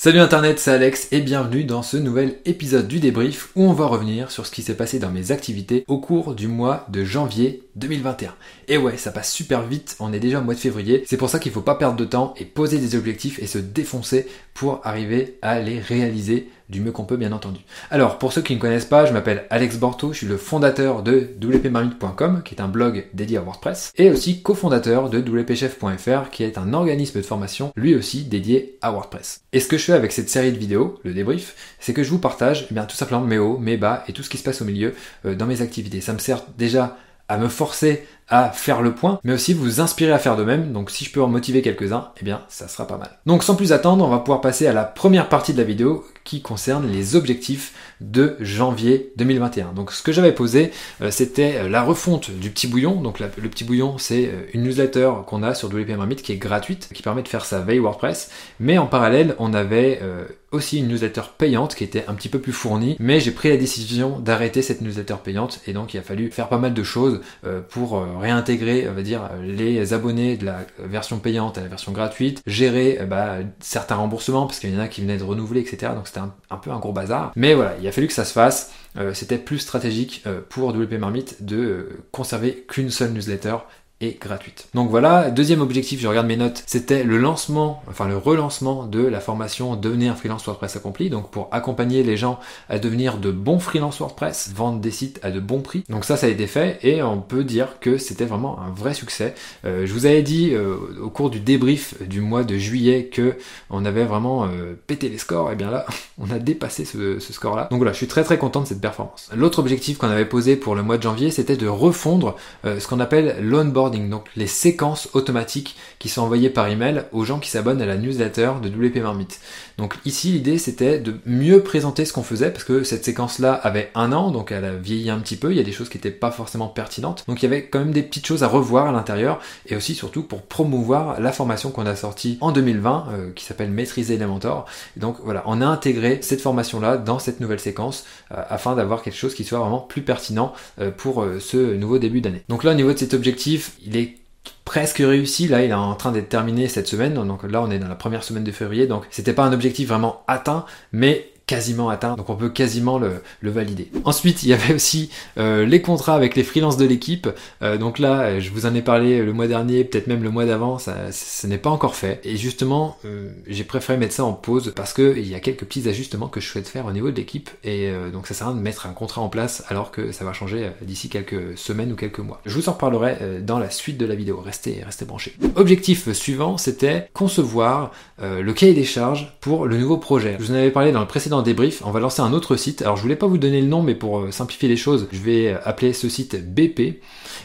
Salut Internet, c'est Alex et bienvenue dans ce nouvel épisode du débrief où on va revenir sur ce qui s'est passé dans mes activités au cours du mois de janvier 2021. Et ouais, ça passe super vite, on est déjà au mois de février, c'est pour ça qu'il faut pas perdre de temps et poser des objectifs et se défoncer pour arriver à les réaliser du mieux qu'on peut bien entendu. Alors pour ceux qui ne connaissent pas, je m'appelle Alex Borto, je suis le fondateur de wpmarmite.com qui est un blog dédié à WordPress et aussi cofondateur de wpchef.fr qui est un organisme de formation lui aussi dédié à WordPress. Et ce que je fais avec cette série de vidéos, le débrief, c'est que je vous partage eh bien tout simplement mes hauts, mes bas et tout ce qui se passe au milieu euh, dans mes activités. Ça me sert déjà à me forcer à faire le point, mais aussi vous inspirer à faire de même. Donc si je peux en motiver quelques-uns, eh bien ça sera pas mal. Donc sans plus attendre, on va pouvoir passer à la première partie de la vidéo qui concerne les objectifs de janvier 2021. Donc ce que j'avais posé, euh, c'était euh, la refonte du petit bouillon. Donc le petit bouillon, c'est euh, une newsletter qu'on a sur WP Marmite qui est gratuite, qui permet de faire sa veille WordPress. Mais en parallèle, on avait aussi une newsletter payante qui était un petit peu plus fournie, mais j'ai pris la décision d'arrêter cette newsletter payante et donc il a fallu faire pas mal de choses pour réintégrer, on va dire, les abonnés de la version payante à la version gratuite, gérer bah, certains remboursements parce qu'il y en a qui venaient de renouveler, etc. Donc c'était un, peu un gros bazar. Mais voilà, il a fallu que ça se fasse. Euh, c'était plus stratégique euh, pour WP Marmite de euh, conserver qu'une seule newsletter et gratuite. Donc voilà, deuxième objectif, je regarde mes notes, c'était le lancement, enfin le relancement de la formation Devenir freelance WordPress accompli, donc pour accompagner les gens à devenir de bons freelance WordPress, vendre des sites à de bons prix. Donc ça, ça a été fait et on peut dire que c'était vraiment un vrai succès. Euh, je vous avais dit euh, au cours du débrief du mois de juillet que on avait vraiment euh, pété les scores, et bien là, on a dépassé ce, ce score-là. Donc voilà, je suis très très content de cette performance. L'autre objectif qu'on avait posé pour le mois de janvier, c'était de refondre ce qu'on appelle l'onboard donc les séquences automatiques qui sont envoyées par email aux gens qui s'abonnent à la newsletter de WP Marmite. Donc ici l'idée c'était de mieux présenter ce qu'on faisait parce que cette séquence là avait un an donc elle a vieilli un petit peu, il y a des choses qui n'étaient pas forcément pertinentes. Donc il y avait quand même des petites choses à revoir à l'intérieur et aussi surtout pour promouvoir la formation qu'on a sortie en 2020 euh, qui s'appelle Maîtriser Elementor. Et donc voilà, on a intégré cette formation là dans cette nouvelle séquence euh, afin d'avoir quelque chose qui soit vraiment plus pertinent euh, pour ce nouveau début d'année. Donc là au niveau de cet objectif, il est presque réussi. Là, il est en train d'être terminé cette semaine. Donc là, on est dans la première semaine de février. Donc c'était pas un objectif vraiment atteint, mais quasiment atteint, donc on peut quasiment le, valider. Ensuite, il y avait aussi euh, les contrats avec les freelances de l'équipe. Euh, donc là, je vous en ai parlé le mois dernier, peut-être même le mois d'avant, ça, n'est pas encore fait. Et justement, euh, j'ai préféré mettre ça en pause parce qu'il y a quelques petits ajustements que je souhaite faire au niveau de l'équipe. Et donc ça sert à rien de mettre un contrat en place alors que ça va changer d'ici quelques semaines ou quelques mois. Je vous en reparlerai dans la suite de la vidéo. Restez, restez branchés. Objectif suivant, c'était concevoir le cahier des charges pour le nouveau projet. Je vous en avais parlé dans le précédent débrief, on va lancer un autre site. Alors je voulais pas vous donner le nom, mais pour euh, simplifier les choses, je vais euh, appeler ce site BP.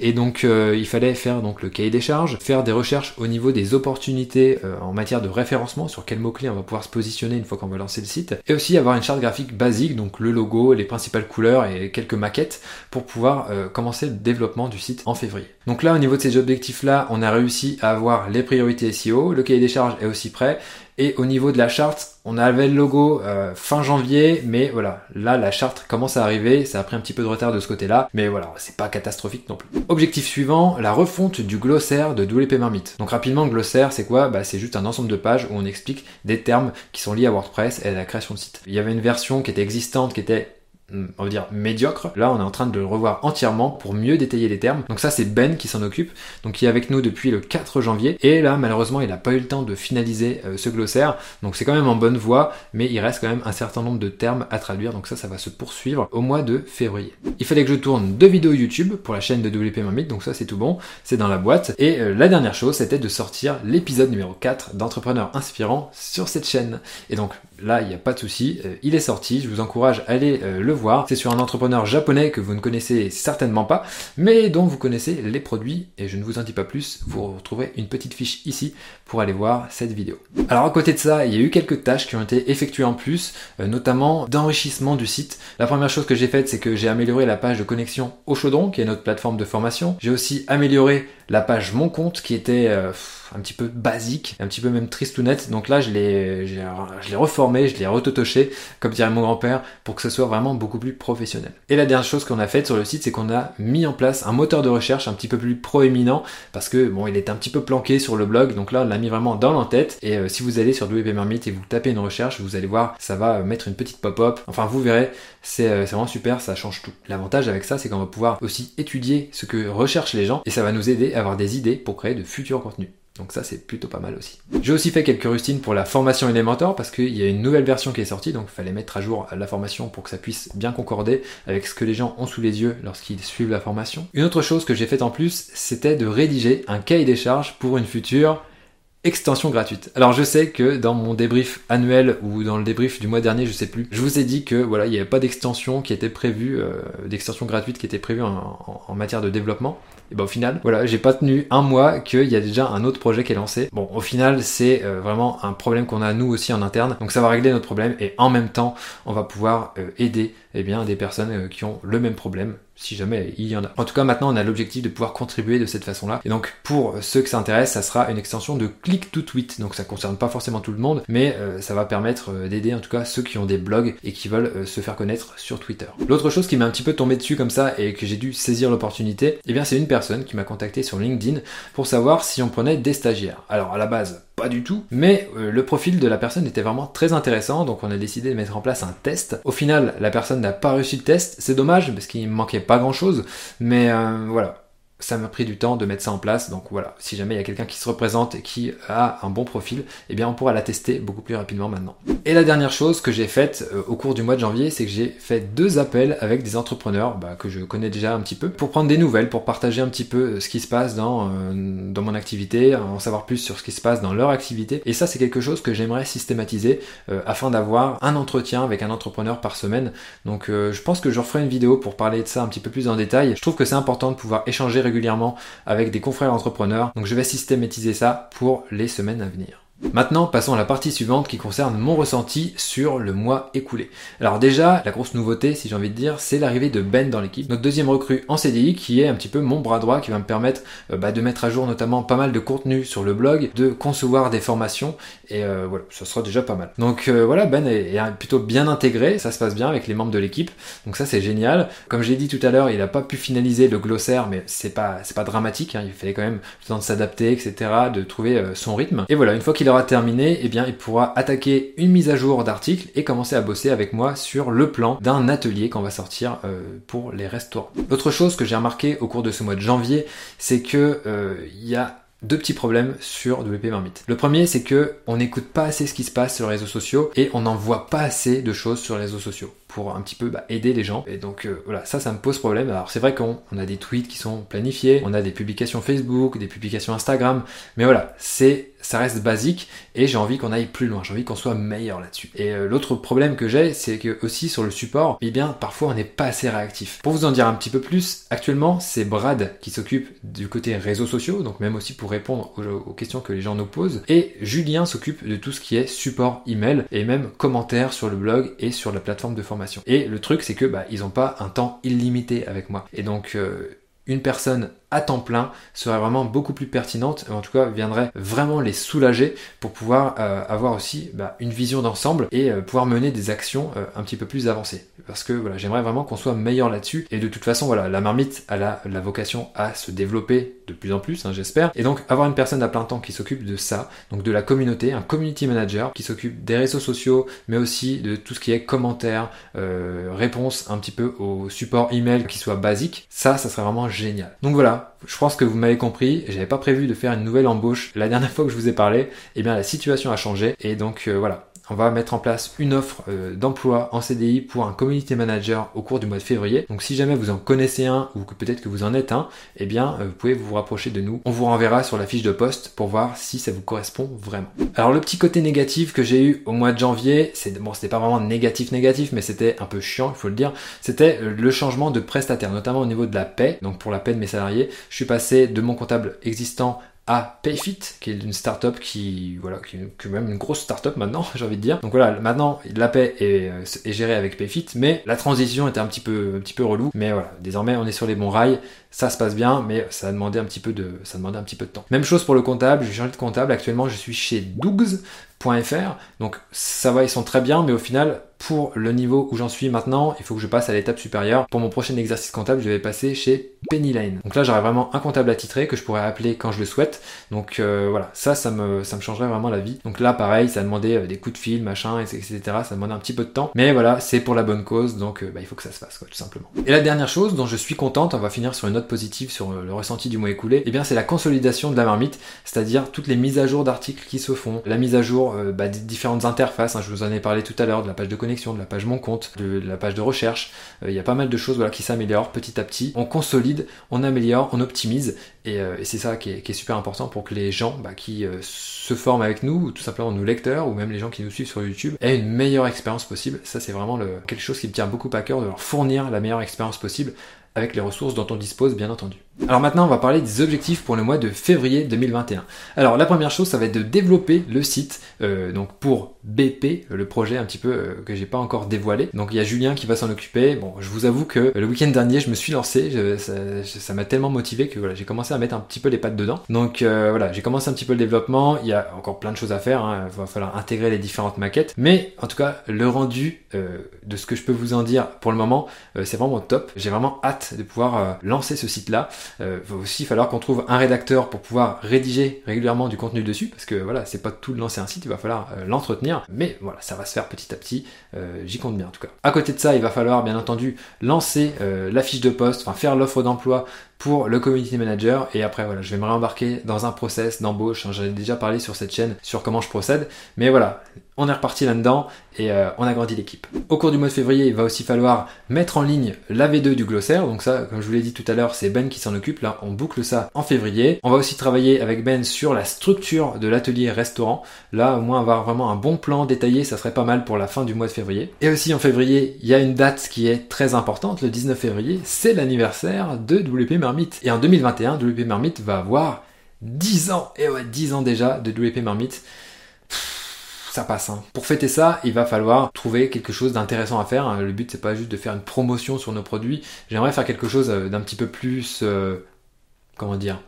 Et donc euh, il fallait faire donc le cahier des charges, faire des recherches au niveau des opportunités en matière de référencement, sur quels mots-clés on va pouvoir se positionner une fois qu'on va lancer le site, et aussi avoir une charte graphique basique, donc le logo, les principales couleurs et quelques maquettes pour pouvoir commencer le développement du site en février. Donc là au niveau de ces objectifs là, on a réussi à avoir les priorités SEO, le cahier des charges est aussi prêt, et au niveau de la charte, on avait le logo euh, fin janvier, mais voilà, là la charte commence à arriver, ça a pris un petit peu de retard de ce côté-là, mais voilà, c'est pas catastrophique non plus. Objectif suivant, la refonte du glossaire de WP Marmite. Donc rapidement, glossaire, c'est quoi? Bah, C'est juste un ensemble de pages où on explique des termes qui sont liés à WordPress et à la création de site. Il y avait une version qui était existante, qui était on va dire médiocre. Là, on est en train de le revoir entièrement pour mieux détailler les termes. Donc ça, c'est Ben qui s'en occupe, donc qui est avec nous depuis le 4 janvier. Et là, malheureusement, il n'a pas eu le temps de finaliser euh, ce glossaire. Donc c'est quand même en bonne voie, mais il reste quand même un certain nombre de termes à traduire. Donc ça, ça va se poursuivre au mois de février. Il fallait que je tourne deux vidéos YouTube pour la chaîne de WP Marmite, donc ça c'est tout bon, c'est dans la boîte. Et euh, la dernière chose, c'était de sortir l'épisode numéro 4 d'Entrepreneurs Inspirants sur cette chaîne. Et donc là, il n'y a pas de souci, euh, il est sorti, je vous encourage à aller le voir. C'est sur un entrepreneur japonais que vous ne connaissez certainement pas, mais dont vous connaissez les produits, et je ne vous en dis pas plus, vous retrouverez une petite fiche ici pour aller voir cette vidéo. Alors à côté de ça, il y a eu quelques tâches qui ont été effectuées en plus, euh, notamment d'enrichissement du site. La première chose que j'ai faite, c'est que j'ai amélioré la page de connexion au chaudron, qui est notre plateforme de formation. J'ai aussi amélioré la page Mon Compte qui était euh, un petit peu basique, un petit peu même triste ou net. Donc là, je l'ai, je l'ai reformé, je l'ai retotoché, comme dirait mon grand-père, pour que ce soit vraiment beaucoup plus professionnel. Et la dernière chose qu'on a faite sur le site, c'est qu'on a mis en place un moteur de recherche un petit peu plus proéminent, parce que bon, il est un petit peu planqué sur le blog. Donc là, on l'a mis vraiment dans l'entête. Et euh, si vous allez sur WP Marmite et vous tapez une recherche, vous allez voir, ça va mettre une petite pop-up. Enfin, vous verrez, c'est, euh, c'est vraiment super, ça change tout. L'avantage avec ça, c'est qu'on va pouvoir aussi étudier ce que recherchent les gens, et ça va nous aider avoir des idées pour créer de futurs contenus. Donc ça c'est plutôt pas mal aussi. J'ai aussi fait quelques rustines pour la formation Elementor parce qu'il y a une nouvelle version qui est sortie, donc il fallait mettre à jour la formation pour que ça puisse bien concorder avec ce que les gens ont sous les yeux lorsqu'ils suivent la formation. Une autre chose que j'ai faite en plus, c'était de rédiger un cahier des charges pour une future extension gratuite. Alors je sais que dans mon débrief annuel ou dans le débrief du mois dernier, je sais plus, je vous ai dit que voilà, il n'y avait pas d'extension qui était prévue, euh, d'extension gratuite qui était prévue en, matière de développement. Et ben au final, voilà, j'ai pas tenu un mois qu'il y a déjà un autre projet qui est lancé. Bon, au final, c'est euh, vraiment un problème qu'on a nous aussi en interne. Donc ça va régler notre problème et en même temps, on va pouvoir euh, aider eh bien des personnes qui ont le même problème si jamais il y en a. En tout cas, maintenant, on a l'objectif de pouvoir contribuer de cette façon-là. Et donc, pour ceux que ça intéresse, ça sera une extension de click to tweet. Donc, ça concerne pas forcément tout le monde, mais euh, ça va permettre euh, d'aider en tout cas ceux qui ont des blogs et qui veulent euh, se faire connaître sur Twitter. L'autre chose qui m'a un petit peu tombé dessus comme ça et que j'ai dû saisir l'opportunité, eh bien, c'est une personne qui m'a contacté sur LinkedIn pour savoir si on prenait des stagiaires. Alors, à la base, pas du tout. Mais le profil de la personne était vraiment très intéressant, donc on a décidé de mettre en place un test. Au final, la personne n'a pas reçu le test, c'est dommage parce qu'il manquait pas grand chose, mais euh, voilà, ça m'a pris du temps de mettre ça en place. Donc voilà, si jamais il y a quelqu'un qui se représente et qui a un bon profil, eh bien on pourra la tester beaucoup plus rapidement maintenant. Et la dernière chose que j'ai faite euh, au cours du mois de janvier, c'est que j'ai fait deux appels avec des entrepreneurs bah, que je connais déjà un petit peu pour prendre des nouvelles, pour partager un petit peu euh, ce qui se passe dans, euh, dans mon activité, en savoir plus sur ce qui se passe dans leur activité. Et ça, c'est quelque chose que j'aimerais systématiser afin d'avoir un entretien avec un entrepreneur par semaine. Donc je pense que je referai une vidéo pour parler de ça un petit peu plus en détail. Je trouve que c'est important de pouvoir échanger régulièrement avec des confrères entrepreneurs. Donc je vais systématiser ça pour les semaines à venir. Maintenant, passons à la partie suivante qui concerne mon ressenti sur le mois écoulé. Alors déjà, la grosse nouveauté, si j'ai envie de dire, c'est l'arrivée de Ben dans l'équipe, notre deuxième recrue en CDI, qui est un petit peu mon bras droit, qui va me permettre euh, bah, de mettre à jour notamment pas mal de contenu sur le blog, de concevoir des formations, et euh, voilà, ça sera déjà pas mal. Donc euh, voilà, Ben est, plutôt bien intégré, ça se passe bien avec les membres de l'équipe, donc ça c'est génial. Comme j'ai dit tout à l'heure, il n'a pas pu finaliser le glossaire, mais c'est pas pas dramatique, hein. il fallait quand même le temps de s'adapter, etc., de trouver son rythme. Et voilà, une fois qu'il aura terminé, eh bien, il pourra attaquer une mise à jour d'articles et commencer à bosser avec moi sur le plan d'un atelier qu'on va sortir euh, pour les restaurants. L'autre chose que j'ai remarqué au cours de ce mois de janvier, c'est que euh, il y a deux petits problèmes sur WP Marmite. Le premier, c'est que on n'écoute pas assez ce qui se passe sur les réseaux sociaux et on n'en voit pas assez de choses sur les réseaux sociaux pour un petit peu bah, aider les gens. Et donc euh, voilà, ça, ça me pose problème. Alors c'est vrai qu'on a des tweets qui sont planifiés, on a des publications Facebook, des publications Instagram, mais voilà, c'est ça reste basique et j'ai envie qu'on aille plus loin, j'ai envie qu'on soit meilleur là-dessus. Et euh, l'autre problème que j'ai, c'est que aussi sur le support, eh bien parfois on n'est pas assez réactif. Pour vous en dire un petit peu plus, actuellement c'est Brad qui s'occupe du côté réseaux sociaux, donc même aussi pour répondre aux, aux questions que les gens nous posent, et Julien s'occupe de tout ce qui est support email et même commentaires sur le blog et sur la plateforme de formation. Et le truc, c'est que bah, ils n'ont pas un temps illimité avec moi. Et donc, euh, une personne à temps plein serait vraiment beaucoup plus pertinente, en tout cas viendrait vraiment les soulager pour pouvoir euh, avoir aussi bah, une vision d'ensemble et euh, pouvoir mener des actions euh, un petit peu plus avancées. Parce que voilà, j'aimerais vraiment qu'on soit meilleur là-dessus et de toute façon voilà, la marmite a la, la vocation à se développer de plus en plus, hein, j'espère. Et donc avoir une personne à plein temps qui s'occupe de ça, donc de la communauté, un community manager qui s'occupe des réseaux sociaux, mais aussi de tout ce qui est commentaires, réponses un petit peu au support email qui soit basique, ça, ça serait vraiment génial. Donc voilà, je pense que vous m'avez compris, j'avais pas prévu de faire une nouvelle embauche la dernière fois que je vous ai parlé, et eh bien la situation a changé et donc euh, voilà, on va mettre en place une offre euh, d'emploi en CDI pour un community manager au cours du mois de février. Donc si jamais vous en connaissez un ou que peut-être que vous en êtes un, eh bien euh, vous pouvez vous rapprocher de nous. On vous renverra sur la fiche de poste pour voir si ça vous correspond vraiment. Alors le petit côté négatif que j'ai eu au mois de janvier, c'est bon, c'était pas vraiment négatif négatif, mais c'était un peu chiant, il faut le dire. C'était euh, le changement de prestataire, notamment au niveau de la paie. Donc pour la paie de mes salariés, je suis passé de mon comptable existant à Payfit, qui est une startup qui, voilà, qui, est même une grosse startup maintenant, j'ai envie de dire. Donc voilà, maintenant la paix est, est gérée avec Payfit, mais la transition était un petit peu, un petit peu relou. Mais voilà, désormais on est sur les bons rails, ça se passe bien, mais ça a demandé un petit peu de, ça demandait un petit peu de temps. Même chose pour le comptable, j'ai changé de comptable. Actuellement, je suis chez Dougs.fr, donc ça va, ils sont très bien, mais au final, pour le niveau où j'en suis maintenant, il faut que je passe à l'étape supérieure. Pour mon prochain exercice comptable, je vais passer chez Pennyline. Donc là, j'aurai vraiment un comptable attitré que je pourrais appeler quand je le souhaite. Donc euh, voilà, ça, ça me, ça me changerait vraiment la vie. Donc là, pareil, ça demandait euh, des coups de fil, machin, etc. Ça demandait un petit peu de temps. Mais voilà, c'est pour la bonne cause, donc euh, bah, il faut que ça se fasse, quoi, tout simplement. Et la dernière chose dont je suis contente, on va finir sur une note positive sur le ressenti du mois écoulé, et eh bien c'est la consolidation de la marmite, c'est-à-dire toutes les mises à jour d'articles qui se font, la mise à jour bah, des différentes interfaces. Hein, je vous en ai parlé tout à l'heure de la page de connexion, de la page mon compte, de, la page de recherche. Il y a pas mal de choses voilà, qui s'améliorent petit à petit. On consolide, on améliore, on optimise, et, c'est ça qui est, super important pour que les gens bah, qui se forment avec nous, ou tout simplement nos lecteurs, ou même les gens qui nous suivent sur YouTube, aient une meilleure expérience possible. Ça, c'est vraiment quelque chose qui me tient beaucoup à cœur de leur fournir la meilleure expérience possible avec les ressources dont on dispose, bien entendu. Alors maintenant, on va parler des objectifs pour le mois de février 2021. Alors la première chose, ça va être de développer le site, euh, donc pour BP, le projet un petit peu euh, que j'ai pas encore dévoilé. Donc il y a Julien qui va s'en occuper. Bon, je vous avoue que le week-end dernier, je me suis lancé, ça m'a tellement motivé que voilà, j'ai commencé à mettre un petit peu les pattes dedans. Donc euh, voilà, j'ai commencé un petit peu le développement. Il y a encore plein de choses à faire. Hein. Il va falloir intégrer les différentes maquettes. Mais en tout cas, le rendu de ce que je peux vous en dire pour le moment, c'est vraiment top. J'ai vraiment hâte de pouvoir lancer ce site-là. Euh, va aussi falloir qu'on trouve un rédacteur pour pouvoir rédiger régulièrement du contenu dessus, parce que voilà, c'est pas tout de lancer un site, il va falloir euh, l'entretenir, mais voilà, ça va se faire petit à petit, euh, j'y compte bien en tout cas. À côté de ça, il va falloir bien entendu lancer la fiche de poste, enfin faire l'offre d'emploi pour le community manager et après voilà je vais me réembarquer dans un process d'embauche j'en ai déjà parlé sur cette chaîne sur comment je procède mais voilà on est reparti là-dedans et euh, on a grandi l'équipe. Au cours du mois de février, il va aussi falloir mettre en ligne la V2 du glossaire. Donc ça, comme je vous l'ai dit tout à l'heure, c'est Ben qui s'en occupe. Là, on boucle ça en février. On va aussi travailler avec Ben sur la structure de l'atelier restaurant. Là, au moins avoir vraiment un bon plan détaillé, ça serait pas mal pour la fin du mois de février. Et aussi en février, il y a une date qui est très importante. Le 19 février, c'est l'anniversaire de WP Et en 2021, WP Marmite va avoir 10 ans. Et ouais, 10 ans déjà de WP Marmite ça passe. Hein. Pour fêter ça, il va falloir trouver quelque chose d'intéressant à faire. Hein. Le but c'est pas juste de faire une promotion sur nos produits. J'aimerais faire quelque chose euh, d'un petit peu plus, euh, comment dire,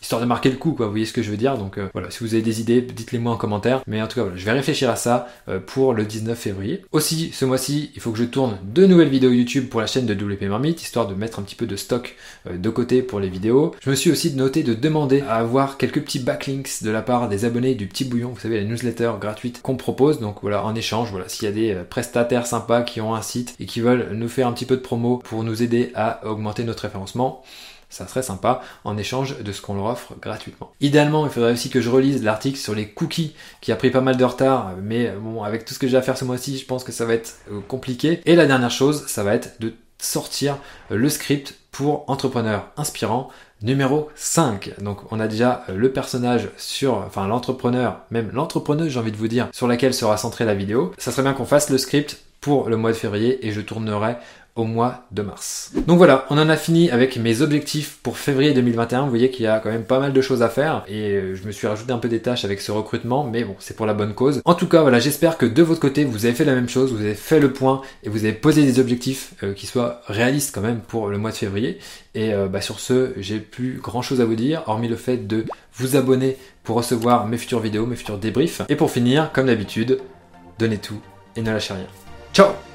histoire de marquer le coup, quoi. Vous voyez ce que je veux dire Donc euh, voilà, si vous avez des idées, dites-les moi en commentaire. Mais en tout cas, voilà, je vais réfléchir à ça euh, pour le 19 février. Aussi, ce mois-ci, il faut que je tourne deux nouvelles vidéos YouTube pour la chaîne de WP Marmite, histoire de mettre un petit peu de stock euh, de côté pour les vidéos. Je me suis aussi noté de demander à avoir quelques petits backlinks de la part des abonnés du Petit Bouillon, vous savez, la newsletter gratuite qu'on propose. Donc voilà, en échange, voilà, s'il y a des prestataires sympas qui ont un site et qui veulent nous faire un petit peu de promo pour nous aider à augmenter notre référencement, ça serait sympa en échange de ce qu'on leur offre gratuitement. Idéalement, il faudrait aussi que je relise l'article sur les cookies qui a pris pas mal de retard, mais bon, avec tout ce que j'ai à faire ce mois-ci, je pense que ça va être euh, compliqué. Et la dernière chose, ça va être de sortir le script pour entrepreneurs inspirants numéro 5. Donc on a déjà euh, le personnage sur, enfin l'entrepreneur, même l'entrepreneuse j'ai envie de vous dire, sur laquelle sera centrée la vidéo. Ça serait bien qu'on fasse le script pour le mois de février et je tournerai au mois de mars. Donc voilà, on en a fini avec mes objectifs pour février 2021. Vous voyez qu'il y a quand même pas mal de choses à faire et euh, je me suis rajouté un peu des tâches avec ce recrutement, mais bon, c'est pour la bonne cause. En tout cas, voilà, j'espère que de votre côté, vous avez fait la même chose, vous avez fait le point et vous avez posé des objectifs euh, qui soient réalistes quand même pour le mois de février. Et euh, bah, sur ce, j'ai plus grand chose à vous dire, hormis le fait de vous abonner pour recevoir mes futures vidéos, mes futurs débriefs. Et pour finir, comme d'habitude, donnez tout et ne lâchez rien. Ciao